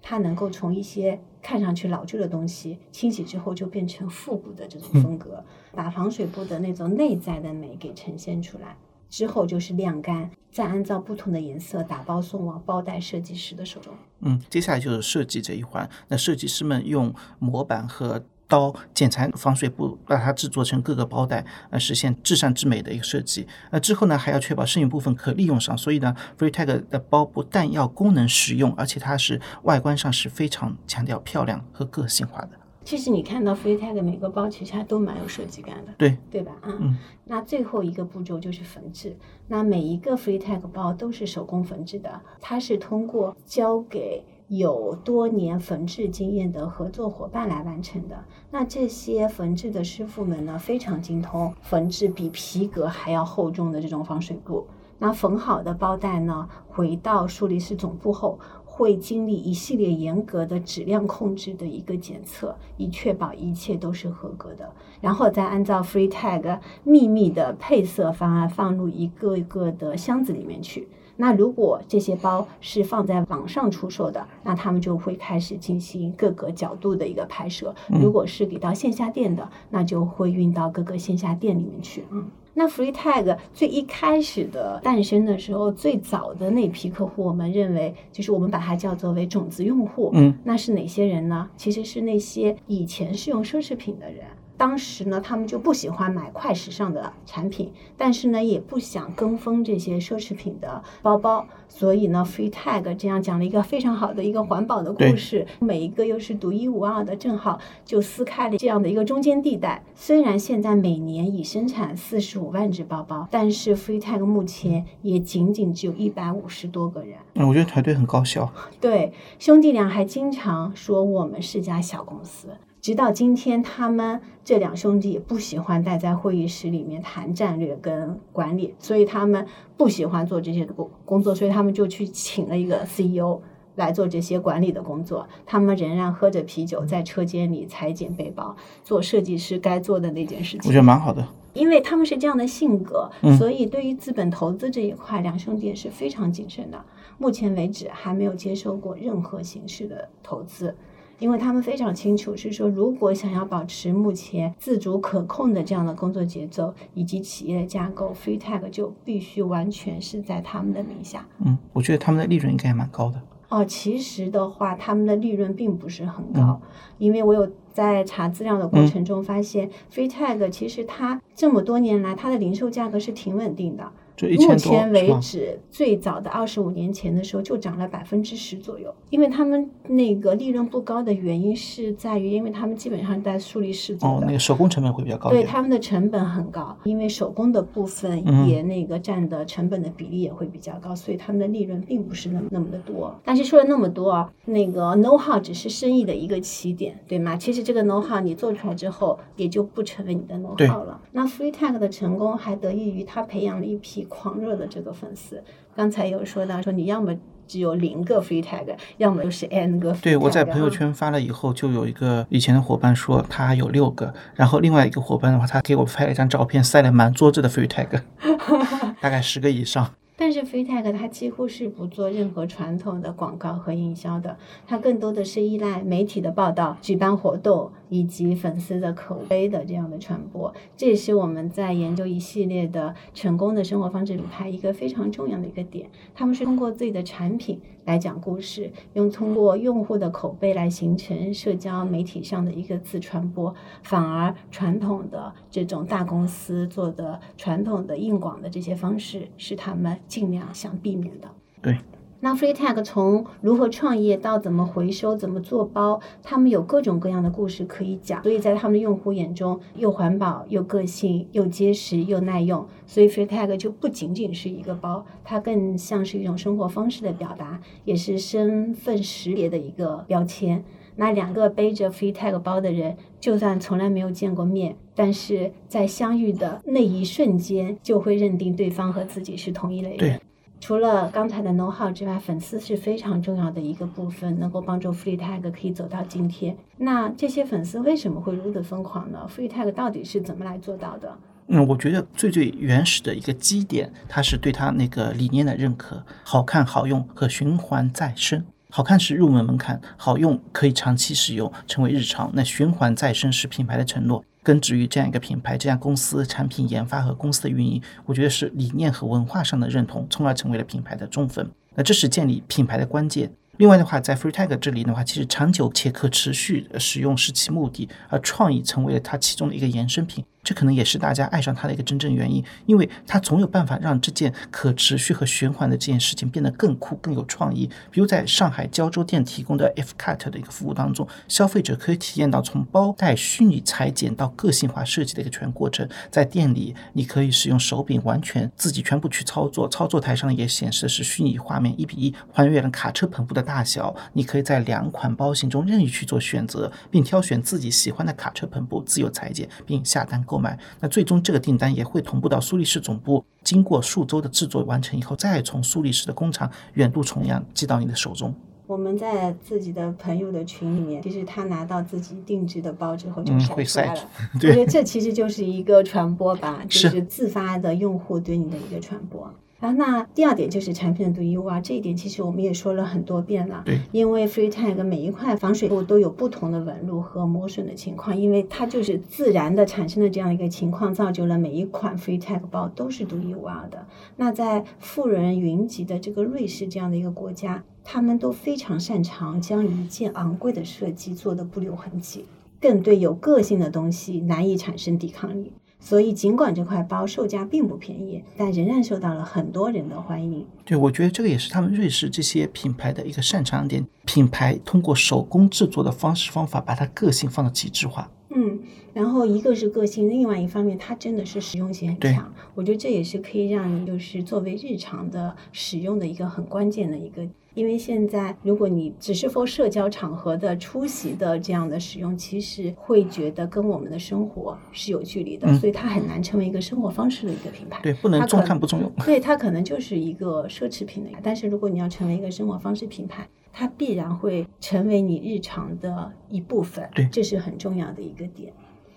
它能够从一些看上去老旧的东西清洗之后，就变成复古的这种风格，把防水布的那种内在的美给呈现出来。之后就是晾干，再按照不同的颜色打包送往包袋设计师的手中。嗯，接下来就是设计这一环。那设计师们用模板和刀剪裁防水布，把它制作成各个包袋，呃，实现至善至美的一个设计。呃，之后呢，还要确保剩余部分可利用上。所以呢，Free Tag 的包不但要功能实用，而且它是外观上是非常强调漂亮和个性化的。其实你看到 Free Tag 每个包，其实它都蛮有设计感的，对，对吧？啊，嗯那最后一个步骤就是缝制。那每一个 Free Tag 包都是手工缝制的，它是通过交给有多年缝制经验的合作伙伴来完成的。那这些缝制的师傅们呢，非常精通缝制比皮革还要厚重的这种防水布。那缝好的包带呢，回到苏黎世总部后，会经历一系列严格的质量控制的一个检测，以确保一切都是合格的，然后再按照 Free Tag 秘密的配色方案放入一个一个的箱子里面去。那如果这些包是放在网上出售的，那他们就会开始进行各个角度的一个拍摄；如果是给到线下店的，那就会运到各个线下店里面去。嗯，那 Free Tag 最一开始的诞生的时候，最早的那批客户，我们认为就是我们把它叫作为种子用户。嗯，那是哪些人呢？其实是那些以前是用奢侈品的人。当时呢，他们就不喜欢买快时尚的产品，但是呢，也不想跟风这些奢侈品的包包，所以呢，Free Tag 这样讲了一个非常好的一个环保的故事，每一个又是独一无二的，正好就撕开了这样的一个中间地带。虽然现在每年已生产四十五万只包包，但是 Free Tag 目前也仅仅只有一百五十多个人。嗯，我觉得团队很高效。对，兄弟俩还经常说我们是家小公司。直到今天，他们这两兄弟不喜欢待在会议室里面谈战略跟管理，所以他们不喜欢做这些工工作，所以他们就去请了一个 CEO 来做这些管理的工作。他们仍然喝着啤酒，在车间里裁剪背包，做设计师该做的那件事情。我觉得蛮好的，因为他们是这样的性格，嗯所以对于资本投资这一块，两兄弟也是非常谨慎的。目前为止，还没有接受过任何形式的投资。因为他们非常清楚，是说如果想要保持目前自主可控的这样的工作节奏以及企业的架构，Free Tag 就必须完全是在他们的名下。嗯，我觉得他们的利润应该也蛮高的。哦，其实的话，他们的利润并不是很高，因为我有在查资料的过程中发现、f r e e Tag 其实它这么多年来，它的零售价格是挺稳定的。就一千多，目前为止，最早的二十五年前的时候就涨了百分之十左右。因为他们那个利润不高的原因是在于，因为他们基本上在苏黎世做哦，那个手工成本会比较高对。他们的成本很高，因为手工的部分嗯也那个占的成本的比例也会比较高，所以他们的利润并不是那么那么的多。但是说了那么多啊，那个 know how 只是生意的一个起点，对吗？其实这个 know how 你做出来之后，也就不成为你的 know 对 how 了。那 Free Tag 的成功还得益于他培养了一批狂热的这个粉丝。刚才有说到说你要么只有零个 Free Tag，要么就是 N 个 free tag。对，我在朋友啊圈发了以后，就有一个以前的伙伴说他有六个，然后另外一个伙伴的话，他给我拍了一张照片，塞了满桌子的 free tag，[laughs] 大概十个以上。但是 Free Tag 它几乎是不做任何传统的广告和营销的，它更多的是依赖媒体的报道、举办活动以及粉丝的口碑的这样的传播。这也是我们在研究一系列的成功的生活方式品牌一个非常重要的一个点。他们是通过自己的产品来讲故事，用通过用户的口碑来形成社交媒体上的一个自传播，反而传统的这种大公司做的传统的硬广的这些方式，是他们尽量想避免的。对。那 Free Tag 从如何创业到怎么回收、怎么做包，他们有各种各样的故事可以讲。所以在他们的用户眼中，又环保、又个性、又结实、又耐用。所以 Free Tag 就不仅仅是一个包，它更像是一种生活方式的表达，也是身份识别的一个标签。那两个背着 Free Tag 包的人，就算从来没有见过面，但是在相遇的那一瞬间，就会认定对方和自己是同一类人对。除了刚才的 know how 之外，粉丝是非常重要的一个部分，能够帮助 Free Tag 可以走到今天。那这些粉丝为什么会如此疯狂呢？Free Tag 到底是怎么来做到的？嗯，我觉得最最原始的一个基点，它是对它那个理念的认可，好看、好用和循环再生。好看是入门门槛，好用可以长期使用，成为日常。那循环再生是品牌的承诺，根植于这样一个品牌、这家公司产品研发和公司的运营。我觉得是理念和文化上的认同，从而成为了品牌的忠粉。那这是建立品牌的关键。另外的话，在 Free Tag 这里的话，其实长久且可持续使用是其目的，而创意成为了它其中的一个衍生品。这可能也是大家爱上它的一个真正原因，因为它总有办法让这件可持续和循环的这件事情变得更酷、更有创意。比如在上海胶州店提供的 F Cut 的一个服务当中，消费者可以体验到从包带虚拟裁剪到个性化设计的一个全过程。在店里，你可以使用手柄完全自己全部去操作，操作台上也显示的是虚拟画面，一比一还原了卡车篷布的大小。你可以在两款包型中任意去做选择，并挑选自己喜欢的卡车篷布，自由裁剪，并下单购买。那最终这个订单也会同步到苏黎世总部，经过数周的制作完成以后，再从苏黎世的工厂远渡重洋寄到你的手中。我们在自己的朋友的群里面，其实他拿到自己定制的包之后就会晒出来了。[laughs] 我对觉得这其实就是一个传播吧，就是是自发的用户对你的一个传播。啊，那第二点就是产品的独一无二，这一点其实我们也说了很多遍了。对，因为 Free Tag 每一块防水布都有不同的纹路和磨损的情况，因为它就是自然的产生的这样一个情况，造就了每一款 Free Tag 包都是独一无二的。那在富人云集的这个瑞士这样的一个国家，他们都非常擅长将一件昂贵的设计做得不留痕迹，更对有个性的东西难以产生抵抗力。所以，尽管这块包售价并不便宜，但仍然受到了很多人的欢迎。对，我觉得这个也是他们瑞士这些品牌的一个擅长点，品牌通过手工制作的方式方法，把它个性放到极致化。嗯，然后一个是个性，另外一方面它真的是实用性很对强。我觉得这也是可以让你就是作为日常的使用的一个很关键的一个。因为现在如果你只是 for 社交场合的出席的这样的使用，其实会觉得跟我们的生活是有距离的，嗯所以它很难成为一个生活方式的一个品牌。对，不能中它可看不重用。对，它可能就是一个奢侈品的，但是如果你要成为一个生活方式品牌，它必然会成为你日常的一部分，对这是很重要的一个点。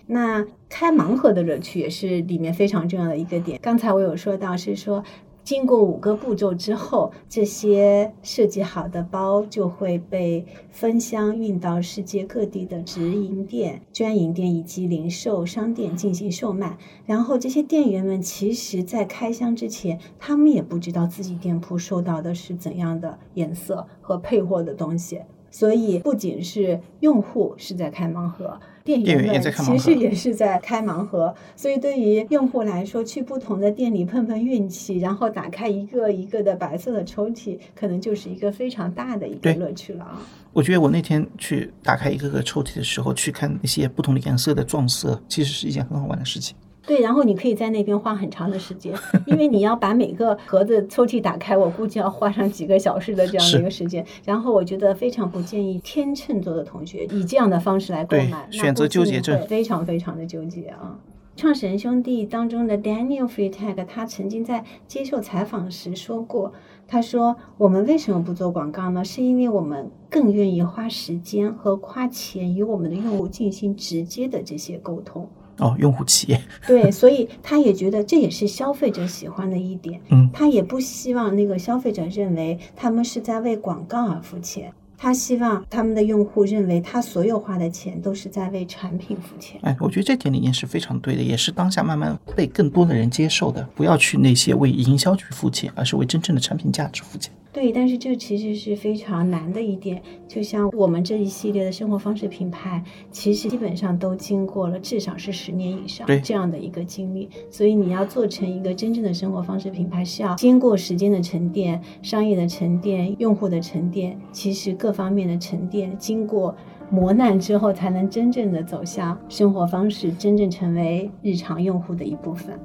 那开盲盒的乐趣也是里面非常重要的一个点。刚才我有说到是说。经过五个步骤之后，这些设计好的包就会被分箱运到世界各地的直营店、专营店以及零售商店进行售卖。然后这些店员们其实，在开箱之前，他们也不知道自己店铺收到的是怎样的颜色和配货的东西。所以，不仅是用户是在开盲盒，店店员也在开盲盒其实也是在开盲盒。所以，对于用户来说，去不同的店里碰碰运气，然后打开一个一个的白色的抽屉，可能就是一个非常大的一个乐趣了啊。我觉得我那天去打开一个个抽屉的时候，去看那些不同的颜色的撞色，其实是一件很好玩的事情。对，然后你可以在那边花很长的时间，因为你要把每个盒子抽屉打开，我估计要花上几个小时的这样的一个时间。然后我觉得非常不建议天秤座的同学以这样的方式来购买，那选择纠结症会非常非常的纠结啊。创始人兄弟当中的 Daniel Freitag，他曾经在接受采访时说过，他说：“我们为什么不做广告呢？是因为我们更愿意花时间和花钱与我们的用户进行直接的这些沟通。”哦，用户企业，对，所以他也觉得这也是消费者喜欢的一点。嗯，他也不希望那个消费者认为他们是在为广告而付钱，他希望他们的用户认为他所有花的钱都是在为产品付钱。哎，我觉得这点理念是非常对的，也是当下慢慢被更多的人接受的。不要去那些为营销去付钱，而是为真正的产品价值付钱。对，但是这其实是非常难的一点。就像我们这一系列的生活方式品牌，其实基本上都经过了至少是十年以上这样的一个经历。所以你要做成一个真正的生活方式品牌，是要经过时间的沉淀、商业的沉淀、用户的沉淀，其实各方面的沉淀，经过。磨难之后，才能真正的走向生活方式，真正成为日常用户的一部分。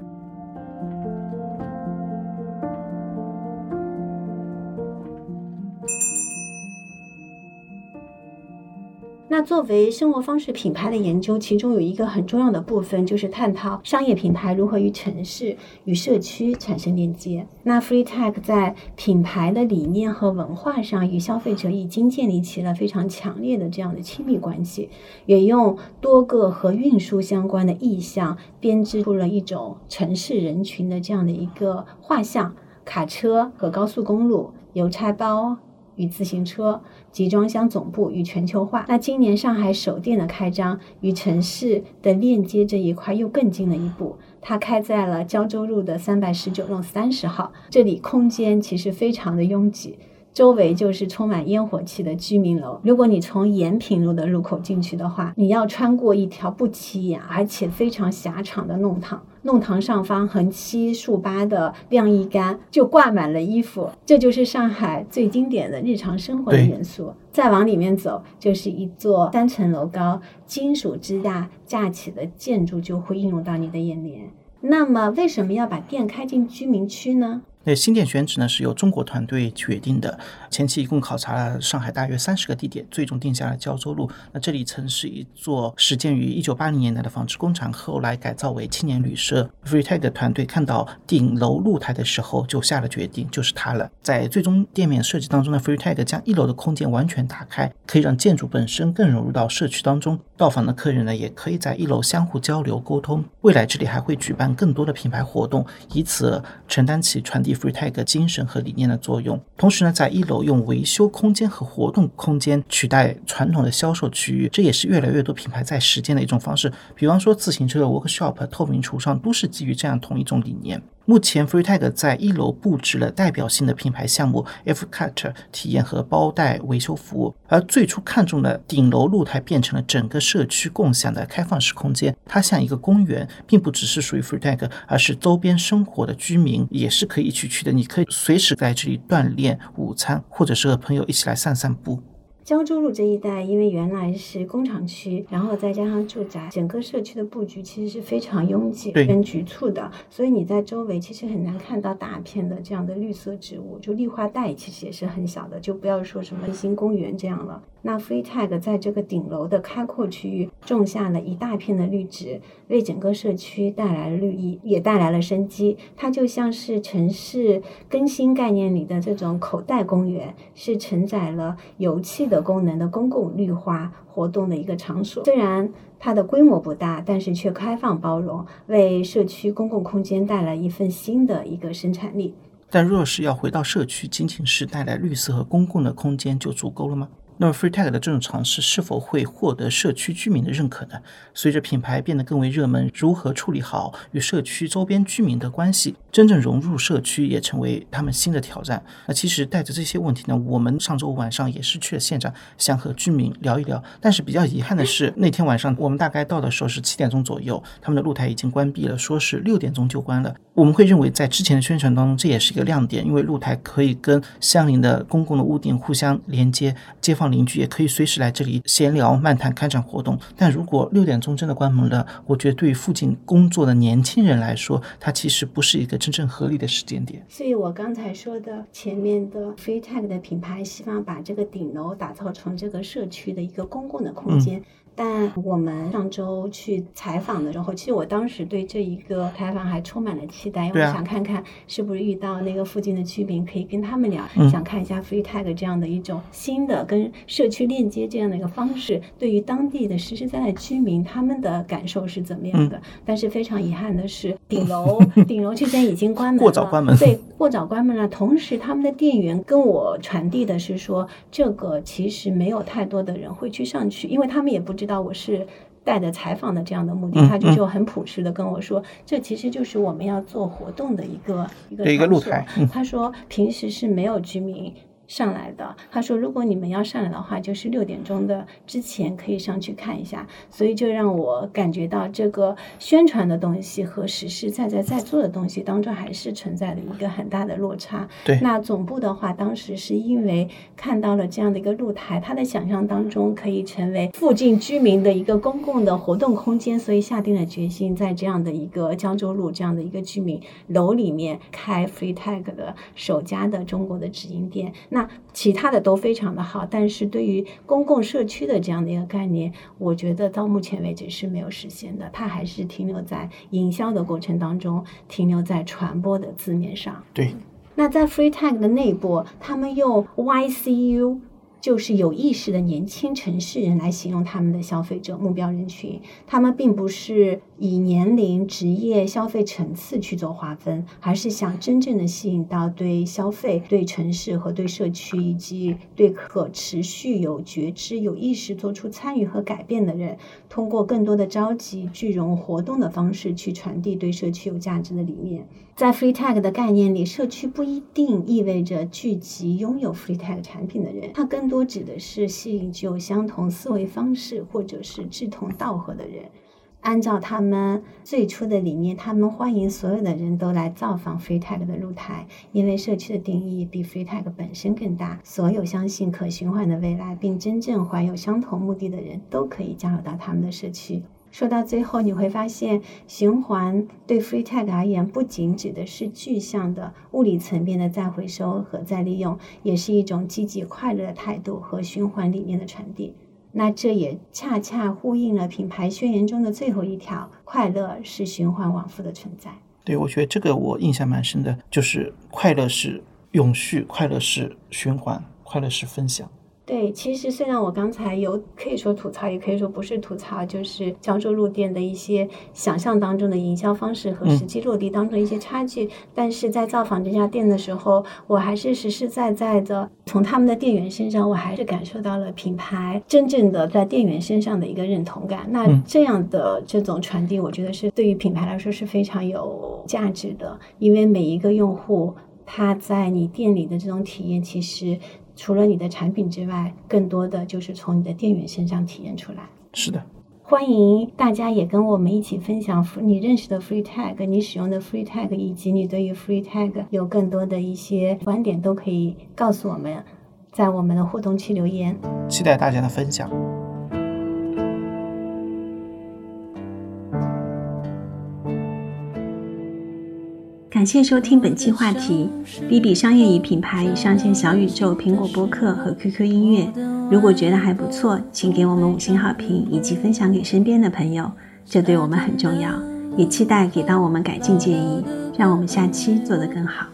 那作为生活方式品牌的研究，其中有一个很重要的部分，就是探讨商业品牌如何与城市、与社区产生链接。那 FreeTag 在品牌的理念和文化上，与消费者已经建立起了非常强烈的这样的亲密关系，也用多个和运输相关的意象编织出了一种城市人群的这样的一个画像：卡车和高速公路、邮差包。与自行车集装箱总部与全球化。那今年上海首店的开张，与城市的链接这一块又更进了一步。它开在了胶州路的三百十九弄三十号，这里空间其实非常的拥挤。周围就是充满烟火气的居民楼。如果你从延平路的入口进去的话，你要穿过一条不起眼而且非常狭长的弄堂，弄堂上方横七竖八的晾衣杆就挂满了衣服，这就是上海最经典的日常生活的元素。再往里面走，就是一座三层楼高、金属支架架起的建筑，就会映入到你的眼帘。那么，为什么要把店开进居民区呢？那新店选址呢是由中国团队决定的，前期一共考察了上海大约三十个地点，最终定下了胶州路。那这里曾是一座始建于一九八零年代的纺织工厂，后来改造为青年旅社。FreeTag 团队看到顶楼露台的时候，就下了决定，就是它了。在最终店面设计当中呢，FreeTag 将一楼的空间完全打开，可以让建筑本身更融入到社区当中。到访的客人呢，也可以在一楼相互交流沟通。未来这里还会举办更多的品牌活动，以此承担起传递。FreeTag 精神和理念的作用，同时呢，在一楼用维修空间和活动空间取代传统的销售区域，这也是越来越多品牌在实践的一种方式。比方说，自行车的 workshop、透明橱窗，都是基于这样同一种理念。目前，FreeTag 在一楼布置了代表性的品牌项目 F-Cut 体验和包袋维修服务，而最初看中的顶楼露台变成了整个社区共享的开放式空间。它像一个公园，并不只是属于 FreeTag，而是周边生活的居民也是可以一起去的。你可以随时在这里锻炼、午餐，或者是和朋友一起来散散步。胶州路这一带，因为原来是工厂区，然后再加上住宅，整个社区的布局其实是非常拥挤跟局促的，所以你在周围其实很难看到大片的这样的绿色植物，就绿化带其实也是很小的，就不要说什么新公园这样了。那 FreeTag 在这个顶楼的开阔区域种下了一大片的绿植，为整个社区带来了绿意，也带来了生机。它就像是城市更新概念里的这种口袋公园，是承载了油气的功能的公共绿化活动的一个场所。虽然它的规模不大，但是却开放包容，为社区公共空间带来一份新的一个生产力。但若是要回到社区，仅仅是带来绿色和公共的空间就足够了吗？那么，FreeTag 的这种尝试是否会获得社区居民的认可呢？随着品牌变得更为热门，如何处理好与社区周边居民的关系，真正融入社区也成为他们新的挑战。那其实带着这些问题呢，我们上周五晚上也是去了现场，想和居民聊一聊。但是比较遗憾的是，那天晚上我们大概到的时候是七点钟左右，他们的露台已经关闭了，说是六点钟就关了。我们会认为，在之前的宣传当中，这也是一个亮点，因为露台可以跟相邻的公共的屋顶互相连接，街坊。邻居也可以随时来这里闲聊、漫谈、开展活动。但如果六点钟真的关门了，我觉得对于附近工作的年轻人来说，它其实不是一个真正合理的时间点。所以我刚才说的前面的 FreeTag 的品牌，希望把这个顶楼打造成这个社区的一个公共的空间。但我们上周去采访的时候，其实我当时对这一个采访还充满了期待，因为想看看是不是遇到那个附近的居民，可以跟他们聊，想看一下 FreeTag 这样的一种新的跟社区链接这样的一个方式，对于当地的实实在在居民他们的感受是怎么样的。但是非常遗憾的是，顶楼 [laughs] 顶楼这边已经关门了，过早关门，对，过早关门了。同时，他们的店员跟我传递的是说，这个其实没有太多的人会去上去，因为他们也不知。知道我是带着采访的这样的目的，他就就很朴实的跟我说，这其实就是我们要做活动的一个一个一个露台。他说平时是没有居民。上来的，他说如果你们要上来的话，就是六点钟的之前可以上去看一下，所以就让我感觉到这个宣传的东西和实实在在在做的东西当中还是存在的一个很大的落差。对，那总部的话，当时是因为看到了这样的一个露台，他的想象当中可以成为附近居民的一个公共的活动空间，所以下定了决心，在这样的一个江州路这样的一个居民楼里面开 FreeTag 的首家的中国的直营店。那其他的都非常的好，但是对于公共社区的这样的一个概念，我觉得到目前为止是没有实现的，它还是停留在营销的过程当中，停留在传播的字面上。对。那在 FreeTag 的内部，他们用 YCU。就是有意识的年轻城市人来形容他们的消费者目标人群，他们并不是以年龄、职业、消费层次去做划分，而是想真正的吸引到对消费、对城市和对社区以及对可持续有觉知、有意识做出参与和改变的人，通过更多的召集、聚融活动的方式去传递对社区有价值的理念。在 FreeTag 的概念里，社区不一定意味着聚集拥有 FreeTag 产品的人，它更多指的是吸引具有相同思维方式或者是志同道合的人。按照他们最初的理念，他们欢迎所有的人都来造访 FreeTag 的露台，因为社区的定义比 FreeTag 本身更大。所有相信可循环的未来并真正怀有相同目的的人都可以加入到他们的社区。说到最后，你会发现循环对 Free Tag 而言，不仅指的是具象的物理层面的再回收和再利用，也是一种积极快乐的态度和循环理念的传递。那这也恰恰呼应了品牌宣言中的最后一条：快乐是循环往复的存在。对，我觉得这个我印象蛮深的，就是快乐是永续，快乐是循环，快乐是分享。对，其实虽然我刚才有可以说吐槽，也可以说不是吐槽，就是胶州路店的一些想象当中的营销方式和实际落地当中的一些差距，但是在造访这家店的时候，我还是实实在在的从他们的店员身上，我还是感受到了品牌真正的在店员身上的一个认同感。那这样的这种传递，我觉得是对于品牌来说是非常有价值的，因为每一个用户他在你店里的这种体验，其实。除了你的产品之外，更多的就是从你的店员身上体验出来。是的，欢迎大家也跟我们一起分享你认识的 Free Tag，你使用的 Free Tag，以及你对于 Free Tag 有更多的一些观点，都可以告诉我们，在我们的互动区留言。期待大家的分享。感谢收听本期话题。B B 商业与品牌已上线小宇宙、苹果播客和 QQ 音乐。如果觉得还不错，请给我们五星好评，以及分享给身边的朋友，这对我们很重要。也期待给到我们改进建议，让我们下期做得更好。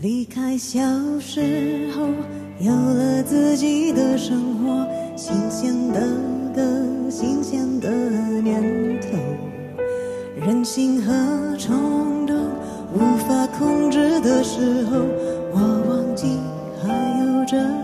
离开小时候，有了自己的生活，新鲜的歌，新鲜的念头，任性和冲动无法控制的时候，我忘记还有这。